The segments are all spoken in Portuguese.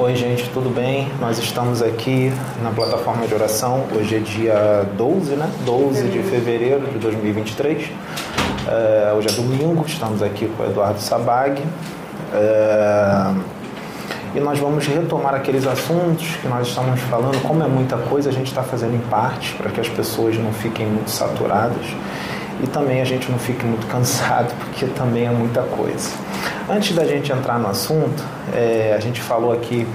Oi, gente, tudo bem? Nós estamos aqui na plataforma de oração. Hoje é dia 12, né? 12 de fevereiro de 2023. É, hoje é domingo, estamos aqui com o Eduardo Sabag. É, e nós vamos retomar aqueles assuntos que nós estamos falando. Como é muita coisa, a gente está fazendo em parte para que as pessoas não fiquem muito saturadas e também a gente não fique muito cansado, porque também é muita coisa. Antes da gente entrar no assunto, é, a gente falou aqui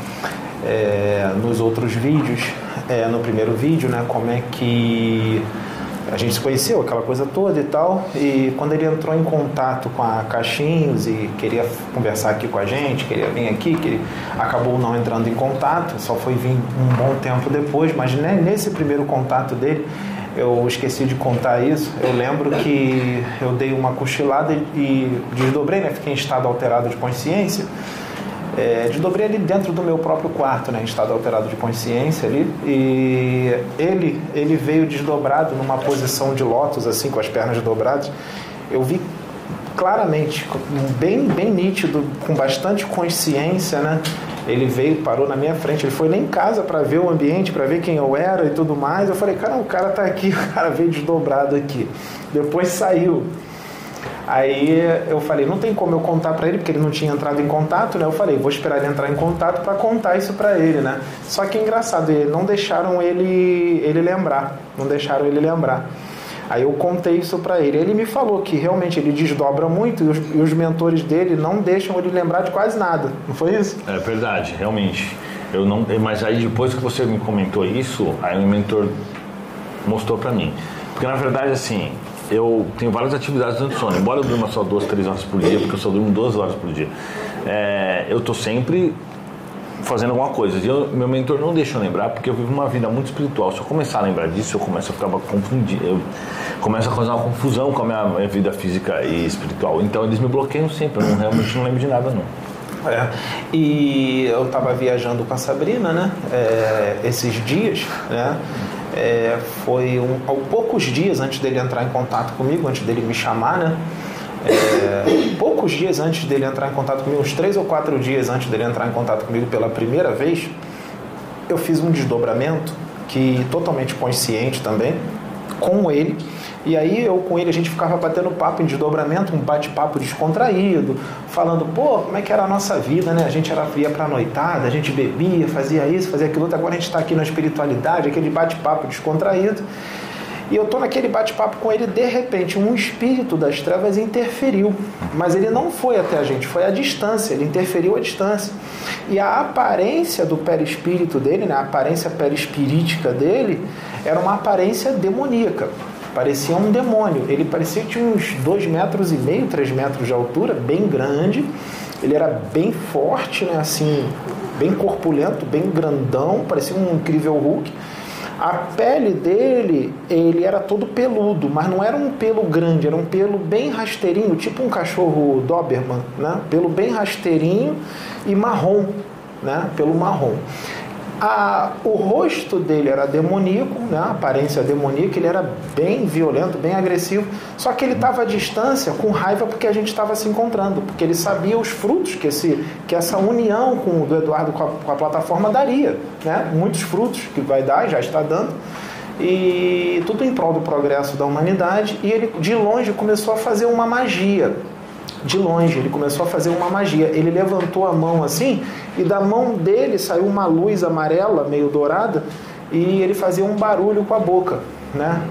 é, nos outros vídeos, é, no primeiro vídeo, né, como é que a gente se conheceu, aquela coisa toda e tal. E quando ele entrou em contato com a Caixinhos e queria conversar aqui com a gente, queria vir aqui, que ele acabou não entrando em contato, só foi vir um bom tempo depois, mas né, nesse primeiro contato dele, eu esqueci de contar isso. Eu lembro que eu dei uma cochilada e desdobrei, né? Fiquei em estado alterado de consciência. É, desdobrei ali dentro do meu próprio quarto, né, em estado alterado de consciência ali, e ele, ele veio desdobrado numa posição de lótus, assim, com as pernas dobradas. Eu vi claramente, bem, bem nítido, com bastante consciência, né? Ele veio, parou na minha frente, ele foi nem em casa para ver o ambiente, para ver quem eu era e tudo mais. Eu falei, cara, o cara tá aqui, o cara veio desdobrado aqui. Depois saiu. Aí eu falei, não tem como eu contar para ele, porque ele não tinha entrado em contato, né? Eu falei, vou esperar ele entrar em contato para contar isso para ele, né? Só que é engraçado, não deixaram ele, ele lembrar, não deixaram ele lembrar. Aí eu contei isso para ele. Ele me falou que realmente ele desdobra muito e os, e os, mentores dele não deixam ele lembrar de quase nada. Não foi isso? É verdade, realmente. Eu não, mas aí depois que você me comentou isso, aí o mentor mostrou para mim. Porque na verdade assim, eu tenho várias atividades durante o sono. Embora eu durma só duas, três horas por dia, porque eu só durmo duas horas por dia, é, eu tô sempre fazendo alguma coisa. E eu, meu mentor não deixa eu lembrar, porque eu vivo uma vida muito espiritual. Se eu começar a lembrar disso, eu começo a ficar confundido. Eu começo a causar uma confusão com a minha, minha, vida física e espiritual. Então eles me bloqueiam sempre. Eu não, realmente não lembro de nada, não. É, e eu estava viajando com a Sabrina, né? É, esses dias, né? É, foi um, poucos dias antes dele entrar em contato comigo, antes dele me chamar, né? É, poucos dias antes dele entrar em contato comigo, uns três ou quatro dias antes dele entrar em contato comigo pela primeira vez, eu fiz um desdobramento que totalmente consciente também com ele. E aí eu com ele a gente ficava batendo papo em desdobramento, um bate-papo descontraído, falando, pô, como é que era a nossa vida, né? A gente era, ia pra noitada, a gente bebia, fazia isso, fazia aquilo, agora a gente está aqui na espiritualidade, aquele bate-papo descontraído. E eu tô naquele bate-papo com ele, de repente, um espírito das trevas interferiu. Mas ele não foi até a gente, foi à distância, ele interferiu à distância. E a aparência do perispírito dele, né, a aparência perispirítica dele, era uma aparência demoníaca. Parecia um demônio. Ele parecia que tinha uns dois metros e meio, três metros de altura, bem grande. Ele era bem forte, né, assim, bem corpulento, bem grandão, parecia um incrível Hulk a pele dele, ele era todo peludo, mas não era um pelo grande, era um pelo bem rasteirinho, tipo um cachorro Doberman, né? Pelo bem rasteirinho e marrom, né? Pelo marrom. A, o rosto dele era demoníaco, né? a aparência demoníaca, ele era bem violento, bem agressivo, só que ele estava à distância com raiva porque a gente estava se encontrando, porque ele sabia os frutos que, esse, que essa união com o do Eduardo com a, com a plataforma daria, né? muitos frutos que vai dar, já está dando, e tudo em prol do progresso da humanidade, e ele de longe começou a fazer uma magia de longe, ele começou a fazer uma magia. Ele levantou a mão assim e da mão dele saiu uma luz amarela, meio dourada, e ele fazia um barulho com a boca, né?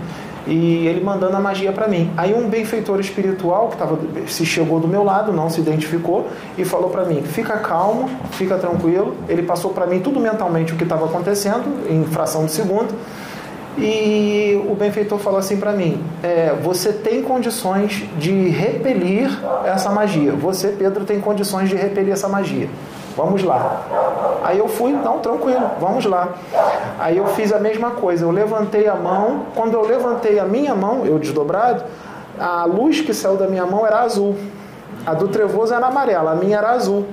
E ele mandando a magia para mim. Aí um benfeitor espiritual que tava, se chegou do meu lado, não se identificou e falou para mim: "Fica calmo, fica tranquilo". Ele passou para mim tudo mentalmente o que estava acontecendo em fração de segundo e o benfeitor falou assim para mim: é, você tem condições de repelir essa magia. Você, Pedro, tem condições de repelir essa magia. Vamos lá. Aí eu fui, não, tranquilo, vamos lá. Aí eu fiz a mesma coisa. Eu levantei a mão. Quando eu levantei a minha mão, eu desdobrado, a luz que saiu da minha mão era azul. A do trevoso era amarela, a minha era azul.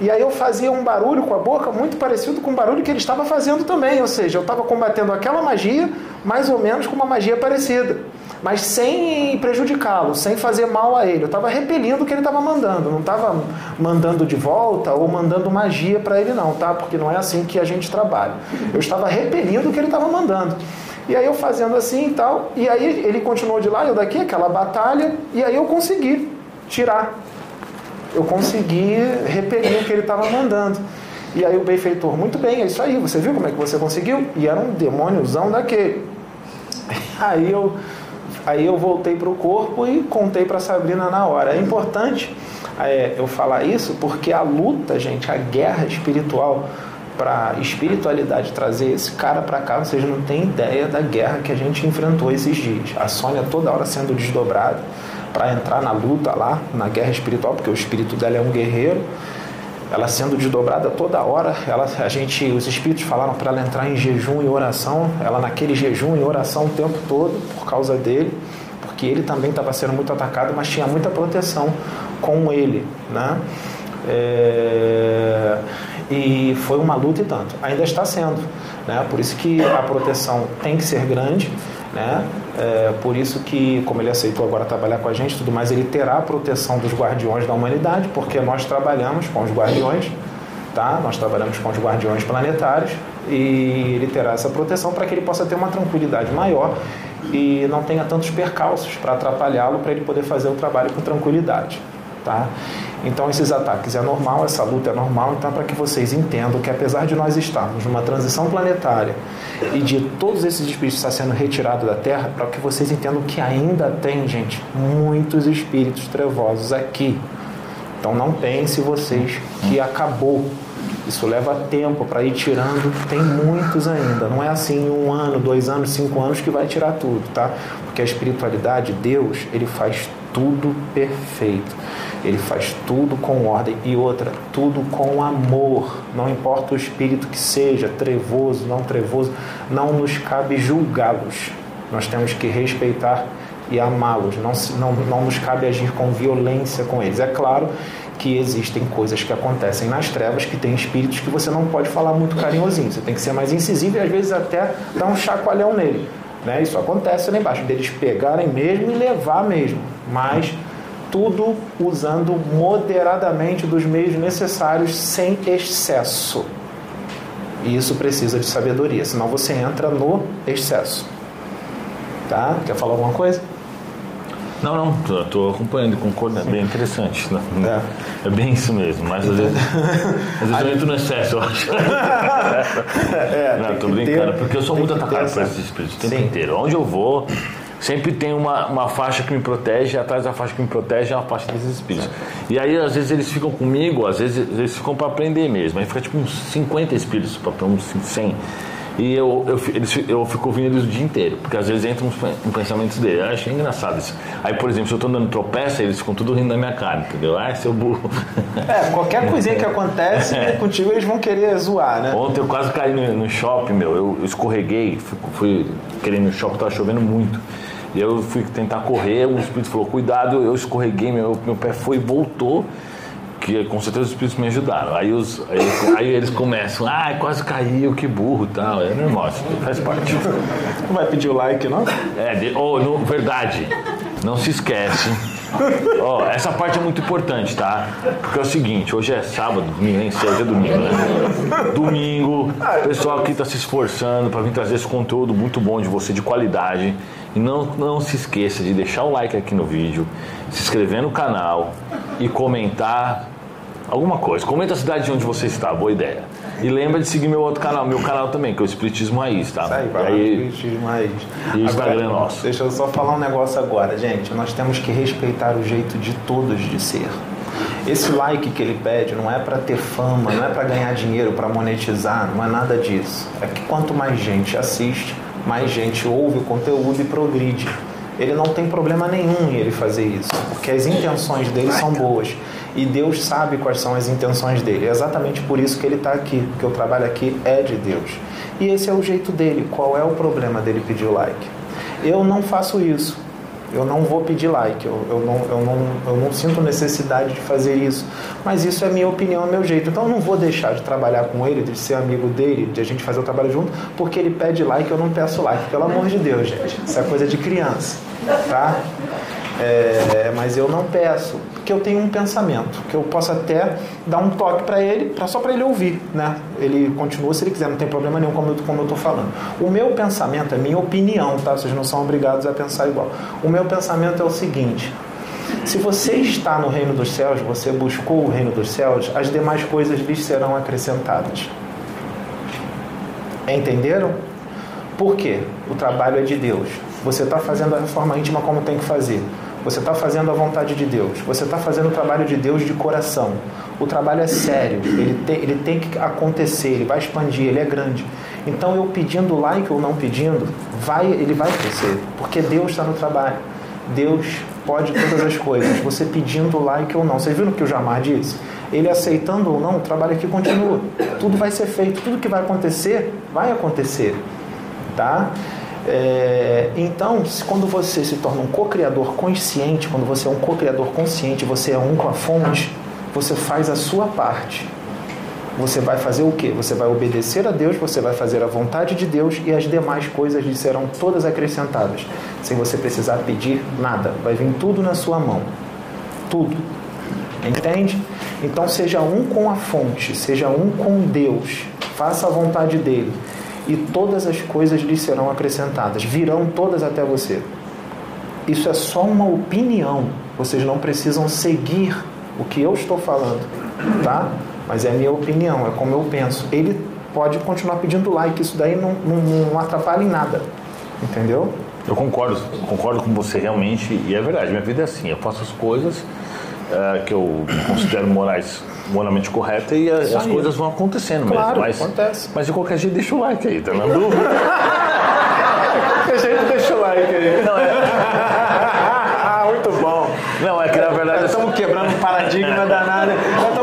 E aí eu fazia um barulho com a boca muito parecido com o barulho que ele estava fazendo também, ou seja, eu estava combatendo aquela magia mais ou menos com uma magia parecida. mas sem prejudicá-lo, sem fazer mal a ele. Eu estava repelindo o que ele estava mandando, não estava mandando de volta ou mandando magia para ele, não, tá? Porque não é assim que a gente trabalha. Eu estava repelindo o que ele estava mandando. E aí eu fazendo assim e tal, e aí ele continuou de lá, eu daqui, aquela batalha, e aí eu consegui tirar. Eu consegui repelir o que ele estava mandando. E aí o benfeitor, muito bem, é isso aí, você viu como é que você conseguiu? E era um demôniozão daquele. Aí eu, aí eu voltei para o corpo e contei para Sabrina na hora. É importante é, eu falar isso porque a luta, gente, a guerra espiritual para espiritualidade trazer esse cara para cá, vocês não têm ideia da guerra que a gente enfrentou esses dias. A Sônia toda hora sendo desdobrada para entrar na luta lá, na guerra espiritual, porque o espírito dela é um guerreiro ela sendo desdobrada toda hora, ela, a gente, os espíritos falaram para ela entrar em jejum e oração, ela naquele jejum e oração o tempo todo por causa dele, porque ele também estava sendo muito atacado, mas tinha muita proteção com ele, né? É, e foi uma luta e tanto, ainda está sendo, né? Por isso que a proteção tem que ser grande, né? É, por isso que, como ele aceitou agora trabalhar com a gente tudo mais, ele terá a proteção dos guardiões da humanidade, porque nós trabalhamos com os guardiões, tá? Nós trabalhamos com os guardiões planetários e ele terá essa proteção para que ele possa ter uma tranquilidade maior e não tenha tantos percalços para atrapalhá-lo para ele poder fazer o trabalho com tranquilidade, tá? Então esses ataques é normal, essa luta é normal, então para que vocês entendam que apesar de nós estarmos numa transição planetária e de todos esses espíritos estar sendo retirados da Terra, para que vocês entendam que ainda tem, gente, muitos espíritos trevosos aqui. Então não pense vocês que acabou. Isso leva tempo para ir tirando, tem muitos ainda. Não é assim um ano, dois anos, cinco anos que vai tirar tudo, tá? Porque a espiritualidade, Deus, ele faz tudo perfeito. Ele faz tudo com ordem e outra, tudo com amor. Não importa o espírito que seja, trevoso, não trevoso, não nos cabe julgá-los. Nós temos que respeitar e amá-los. Não, não, não nos cabe agir com violência com eles. É claro que existem coisas que acontecem nas trevas que tem espíritos que você não pode falar muito carinhosinho. Você tem que ser mais incisivo e às vezes até dar um chacoalhão nele. Né? Isso acontece lá embaixo, deles pegarem mesmo e levar mesmo. Mas tudo usando moderadamente dos meios necessários, sem excesso. E isso precisa de sabedoria, senão você entra no excesso. Tá? Quer falar alguma coisa? Não, não, estou acompanhando, concordo, é bem interessante. Né? É. é. bem isso mesmo, mas às vezes, às vezes eu entro no excesso, eu acho. é, não, estou brincando, ter, porque eu sou muito atacado por esses espíritos o tempo Sim. inteiro. Onde eu vou, sempre tem uma, uma faixa que me protege, e atrás da faixa que me protege é a faixa desses espíritos. E aí, às vezes, eles ficam comigo, às vezes, eles ficam para aprender mesmo. Aí fica tipo uns 50 espíritos, para uns 100. E eu, eu, eles, eu fico ouvindo eles o dia inteiro, porque às vezes entram uns pensamentos dele. Eu acho engraçado isso. Aí, por exemplo, se eu tô dando tropeça, eles ficam tudo rindo da minha cara, entendeu? Ah, seu burro. É, qualquer coisinha que acontece é. contigo, eles vão querer zoar, né? Ontem eu quase caí no, no shopping, meu. Eu escorreguei, fui, fui querendo no shopping, tava chovendo muito. E eu fui tentar correr, o espírito falou, cuidado, eu escorreguei, meu, meu pé foi e voltou que com certeza os espíritos me ajudaram. Aí, os, aí, aí eles começam, ah, quase caiu, que burro e tal. É normal, faz parte. Não vai pedir o like, não? É, de, oh, no, verdade, não se esquece. Oh, essa parte é muito importante, tá? Porque é o seguinte, hoje é sábado, domingo, nem sei, hoje é domingo, né? Domingo, o pessoal aqui tá se esforçando para vir trazer esse conteúdo muito bom de você, de qualidade. E não, não se esqueça de deixar o like aqui no vídeo, se inscrever no canal e comentar alguma coisa. Comenta a cidade de onde você está, boa ideia. E lembra de seguir meu outro canal, meu canal também, que é o Espiritismo Raiz, tá? Isso aí, vai aí, Espiritismo Raiz. E o Instagram é nosso. Deixa eu só falar um negócio agora, gente. Nós temos que respeitar o jeito de todos de ser. Esse like que ele pede não é para ter fama, não é para ganhar dinheiro, para monetizar, não é nada disso. É que quanto mais gente assiste, mais gente ouve o conteúdo e progride. Ele não tem problema nenhum em ele fazer isso, porque as intenções dele são boas e Deus sabe quais são as intenções dele. É exatamente por isso que ele está aqui, porque o trabalho aqui é de Deus. E esse é o jeito dele. Qual é o problema dele pedir o like? Eu não faço isso. Eu não vou pedir like, eu, eu, não, eu, não, eu não sinto necessidade de fazer isso. Mas isso é minha opinião, é meu jeito. Então eu não vou deixar de trabalhar com ele, de ser amigo dele, de a gente fazer o trabalho junto, porque ele pede like, eu não peço like. Pelo amor de Deus, gente. Isso é coisa de criança. tá? É, mas eu não peço, porque eu tenho um pensamento, que eu posso até dar um toque para ele, pra, só para ele ouvir, né? Ele continua se ele quiser, não tem problema nenhum como eu, como tô falando. O meu pensamento é minha opinião, tá? Vocês não são obrigados a pensar igual. O meu pensamento é o seguinte, se você está no reino dos céus, você buscou o reino dos céus, as demais coisas lhes serão acrescentadas. Entenderam? Por quê? O trabalho é de Deus. Você está fazendo a reforma íntima como tem que fazer. Você está fazendo a vontade de Deus. Você está fazendo o trabalho de Deus de coração. O trabalho é sério. Ele tem, ele tem que acontecer. Ele vai expandir. Ele é grande. Então eu pedindo like ou não pedindo, vai, ele vai crescer. Porque Deus está no trabalho. Deus pode todas as coisas. Você pedindo like ou não. Vocês viram o que o Jamar disse? Ele aceitando ou não, o trabalho aqui continua. Tudo vai ser feito. Tudo que vai acontecer, vai acontecer. Tá? É, então, quando você se torna um co-criador consciente, quando você é um co-criador consciente, você é um com a fonte, você faz a sua parte. Você vai fazer o que? Você vai obedecer a Deus, você vai fazer a vontade de Deus e as demais coisas lhe serão todas acrescentadas, sem você precisar pedir nada. Vai vir tudo na sua mão. Tudo. Entende? Então seja um com a fonte, seja um com Deus. Faça a vontade dele e todas as coisas lhe serão acrescentadas, virão todas até você. Isso é só uma opinião, vocês não precisam seguir o que eu estou falando, tá? Mas é a minha opinião, é como eu penso. Ele pode continuar pedindo like, isso daí não, não, não atrapalha em nada, entendeu? Eu concordo, concordo com você realmente, e é verdade, minha vida é assim, eu faço as coisas é, que eu considero morais moralmente correta e a, as coisas vão acontecendo claro, mesmo. Mas, acontece. mas de qualquer jeito, deixa o like aí, tá na dúvida? de qualquer jeito, deixa o like aí. Não, é... Muito bom. Não, é que na verdade. Nós estamos quebrando um paradigma danado.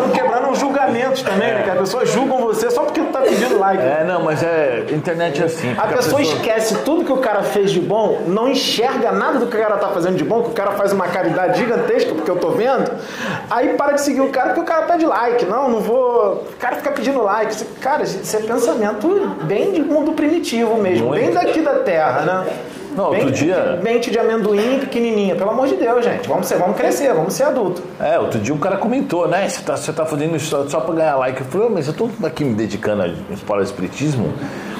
Também, né? Que as pessoas julgam você só porque tu tá pedindo like. É, não, mas é. Internet é assim. A pessoa, a pessoa, esquece tudo que o cara fez de bom, não enxerga nada do que o cara tá fazendo de bom, que o cara faz uma caridade gigantesca, porque eu tô vendo. Aí para de seguir o cara porque o cara pede like. Não, não vou. O cara fica pedindo like. Cara, isso é pensamento bem de mundo primitivo mesmo, Muito. bem daqui da terra, né? Não, outro dia. Mente de amendoim pequenininha, pelo amor de Deus, gente. Vamos, ser, vamos crescer, vamos ser adulto. É, outro dia um cara comentou, né? Você tá, você tá fazendo isso só pra ganhar like. Eu falei, mas eu tô aqui me dedicando a espalhar o espiritismo.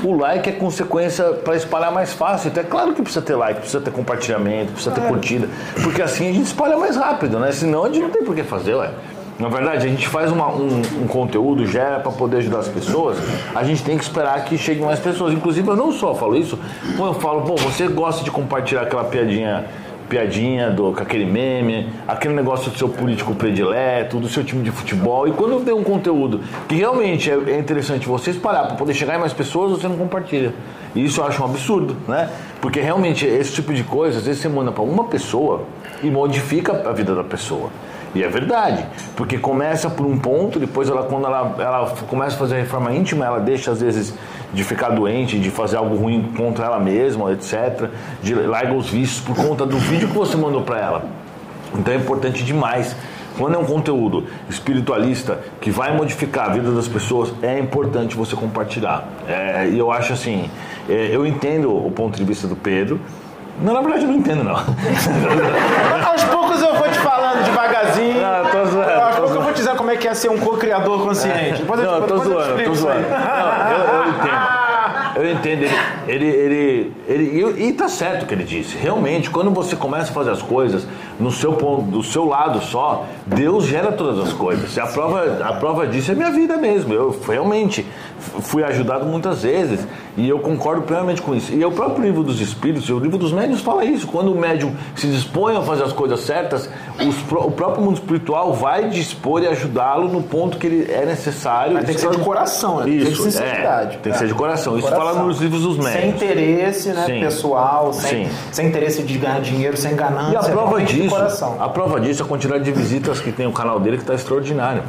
O like é consequência para espalhar mais fácil. Então é claro que precisa ter like, precisa ter compartilhamento, precisa ter é. curtida. Porque assim a gente espalha mais rápido, né? Senão a gente não tem por que fazer, ué. Na verdade, a gente faz uma, um, um, conteúdo, gera para poder ajudar as pessoas, a gente tem que esperar que cheguem mais pessoas. Inclusive, eu não só falo isso, quando eu falo, pô, você gosta de compartilhar aquela piadinha piadinha do, com aquele meme, aquele negócio do seu político predileto, do seu time de futebol. E quando tem um conteúdo que realmente é, é interessante você espalhar para poder chegar em mais pessoas, você não compartilha. E isso eu acho um absurdo, né? Porque realmente esse tipo de coisa, às vezes você manda para uma pessoa e modifica a vida da pessoa. E é verdade, porque começa por um ponto, depois ela quando ela, ela começa a fazer a reforma íntima, ela deixa às vezes de ficar doente, de fazer algo ruim contra ela mesma, etc. De larga os vícios por conta do vídeo que você mandou para ela. Então é importante demais. Quando é um conteúdo espiritualista que vai modificar a vida das pessoas, é importante você compartilhar. É, e eu acho assim, é, eu entendo o ponto de vista do Pedro, não, na verdade eu não entendo, não. Aos poucos eu vou te falando devagarzinho. Não, tô zoando. Aos poucos eu vou te dizer como é ser um co-criador consciente. Depois não, eu, tô zoando, tô zoando. Não, eu, eu entendo. Eu entendo, ele, ele, ele, ele, e, e tá certo o que ele disse. Realmente, quando você começa a fazer as coisas no seu ponto, do seu lado só, Deus gera todas as coisas. E a prova, a prova disso é minha vida mesmo. Eu realmente fui ajudado muitas vezes e eu concordo plenamente com isso. E o próprio livro dos Espíritos, o livro dos médios fala isso. Quando o médium se dispõe a fazer as coisas certas, o próprio mundo espiritual vai dispor e ajudá-lo no ponto que ele é necessário. Mas tem que ser de coração, né? Isso, tem que ser sinceridade. É, tem que ser de coração. Isso coração. fala nos livros dos médios. Sem interesse né, Sim. pessoal, sem, sem interesse de ganhar dinheiro, sem ganância. E a prova disso, a prova disso é a quantidade de visitas que tem o canal dele que está extraordinário.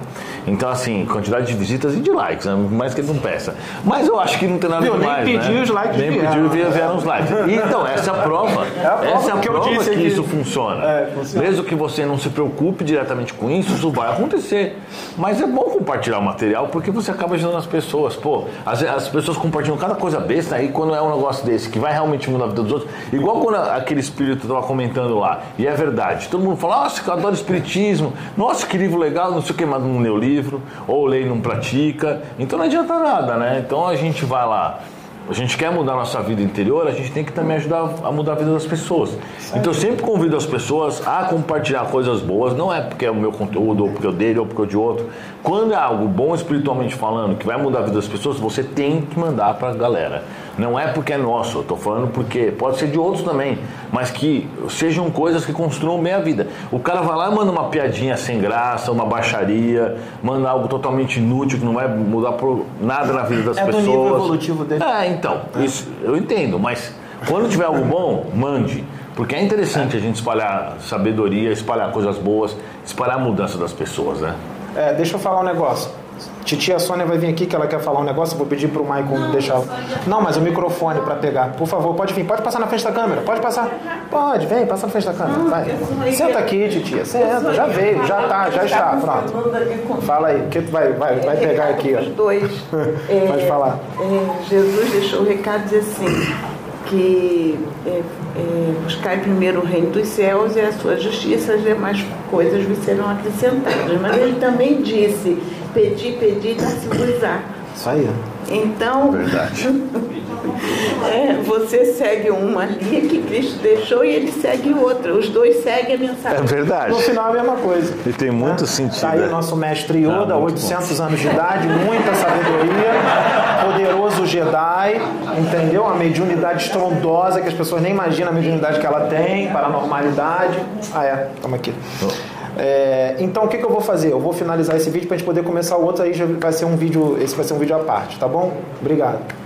Então, assim, quantidade de visitas e de likes, né? mais que ele não peça. Mas eu acho que não tem nada Viu, demais, nem né? pediu os likes Nem vieram. pediu e vieram os likes. Então, essa é a prova. a prova essa é a que prova que aqui. isso funciona. É, funciona. Mesmo que você não se preocupe diretamente com isso, isso vai acontecer. Mas é bom compartilhar o material porque você acaba ajudando as pessoas. Pô, as, as pessoas compartilham cada coisa besta aí quando é um negócio desse que vai realmente mudar a vida dos outros. Igual quando aquele espírito estava comentando lá, e é verdade. Todo mundo fala, nossa, que eu adoro espiritismo, nossa, que livro legal, não sei o que, mas não lê o livro, ou e não pratica. Então não adianta nada, né? Então a gente vai lá. A gente quer mudar a nossa vida interior, a gente tem que também ajudar a mudar a vida das pessoas. Então eu sempre convido as pessoas a compartilhar coisas boas, não é porque é o meu conteúdo, ou porque é o dele, ou porque é o de outro. Quando é algo bom espiritualmente falando, que vai mudar a vida das pessoas, você tem que mandar pra galera. Não é porque é nosso, eu tô falando porque pode ser de outros também, mas que sejam coisas que construam bem a vida. O cara vai lá e manda uma piadinha sem graça, uma baixaria, manda algo totalmente inútil que não vai mudar nada na vida das É do pessoas. nível evolutivo dele. É, então, isso eu entendo, mas quando tiver algo bom, mande. Porque é interessante a gente espalhar sabedoria, espalhar coisas boas, espalhar a mudança das pessoas, né? É, deixa eu falar um negócio. Titia Sônia vai vir aqui que ela quer falar um negócio, vou pedir pro Maicon deixar. Não, mas o microfone para pegar. Por favor, pode vir, pode passar na frente da câmera, pode passar. Pode, vem, passa na frente da câmera. Vai. Senta aqui, titia. Senta, já veio, já tá, já está, pronto. Fala aí, o que tu vai, vai, vai pegar aqui, Os dois. Pode falar. é, Jesus deixou o recado dizer assim, que é, é, buscar primeiro o reino dos céus e a sua justiça, as demais coisas vos serão acrescentadas. Mas ele também disse, pedi, pedi, dá-se-vos-á. Isso aí. Então, Verdade. é, você segue uma linha que Cristo deixou e ele segue outra. Os dois seguem a mensagem. É verdade. No final é a mesma coisa. E tem muito Né? sentido. Tá aí né? o nosso mestre Yoda, Ah, muito 800 anos de idade, muita sabedoria, poderoso Jedi, entendeu? Uma mediunidade estrondosa que as pessoas nem imaginam a mediunidade que ela tem, paranormalidade. Ah, é, toma aqui. É, então o que, que eu vou fazer? Eu vou finalizar esse vídeo para a gente poder começar o outro, aí já vai ser um vídeo, esse vai ser um vídeo à parte, tá bom? Obrigado.